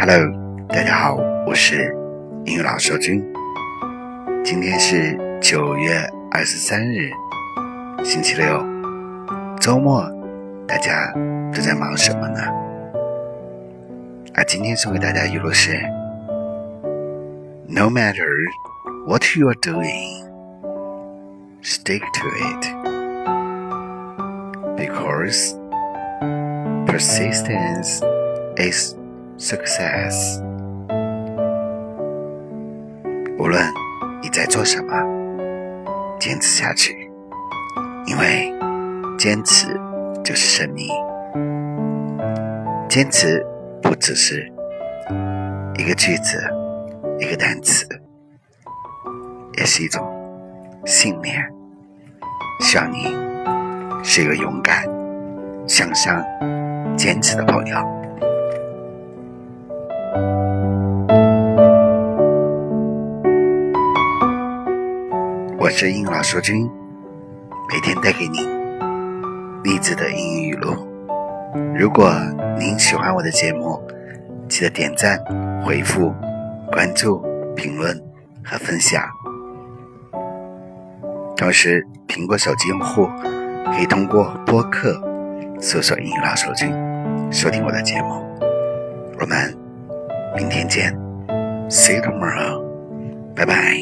Hello，大家好，我是英语老师军。今天是九月二十三日，星期六，周末，大家都在忙什么呢？啊，今天送给大家语录是：No matter what you are doing, stick to it because persistence is success. 无论你在做什么，坚持下去，因为坚持就是胜利。坚持不只是一个句子、一个单词，也是一种信念。希望你是一个勇敢、向上、坚持的朋友。我是英语老师君，每天带给你励志的英语语录。如果您喜欢我的节目，记得点赞、回复、关注、评论和分享。同时，苹果手机用户可以通过播客搜索“英语老师君”收听我的节目。我们明天见，See you tomorrow，拜拜。